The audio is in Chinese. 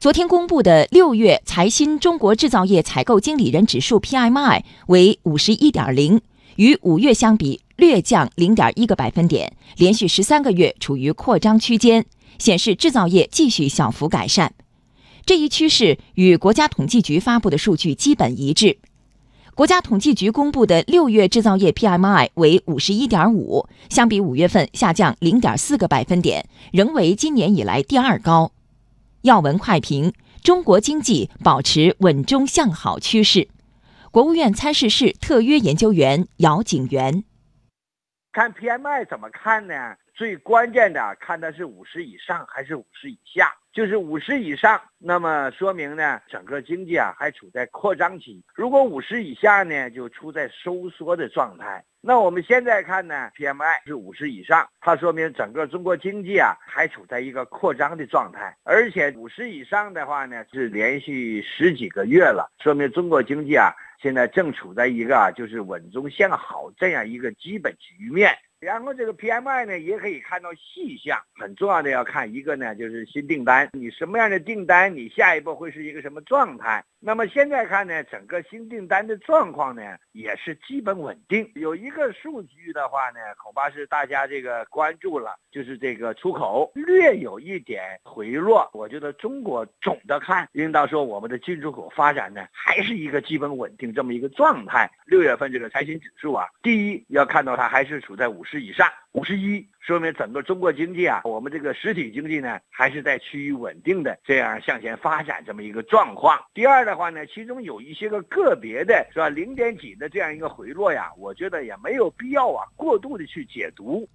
昨天公布的六月财新中国制造业采购经理人指数 PMI 为五十一点零，与五月相比略降零点一个百分点，连续十三个月处于扩张区间，显示制造业继续小幅改善。这一趋势与国家统计局发布的数据基本一致。国家统计局公布的六月制造业 PMI 为五十一点五，相比五月份下降零点四个百分点，仍为今年以来第二高。要闻快评：中国经济保持稳中向好趋势。国务院参事室特约研究员姚景元：看 PMI 怎么看呢？最关键的看的是五十以上还是五十以下。就是五十以上，那么说明呢，整个经济啊还处在扩张期；如果五十以下呢，就处在收缩的状态。那我们现在看呢，PMI 是五十以上，它说明整个中国经济啊还处在一个扩张的状态，而且五十以上的话呢，是连续十几个月了，说明中国经济啊现在正处在一个就是稳中向好这样一个基本局面。然后这个 PMI 呢，也可以看到细项，很重要的要看一个呢，就是新订单，你什么样的订单，你下一步会是一个什么状态。那么现在看呢，整个新订单的状况呢，也是基本稳定。有一个数据的话呢，恐怕是大家这个关注了，就是这个出口略有一点回落。我觉得中国总的看，应当说我们的进出口发展呢，还是一个基本稳定这么一个状态。六月份这个财新指数啊，第一要看到它还是处在五十以上。五十一，说明整个中国经济啊，我们这个实体经济呢，还是在趋于稳定的这样向前发展这么一个状况。第二的话呢，其中有一些个个别的，是吧？零点几的这样一个回落呀，我觉得也没有必要啊，过度的去解读。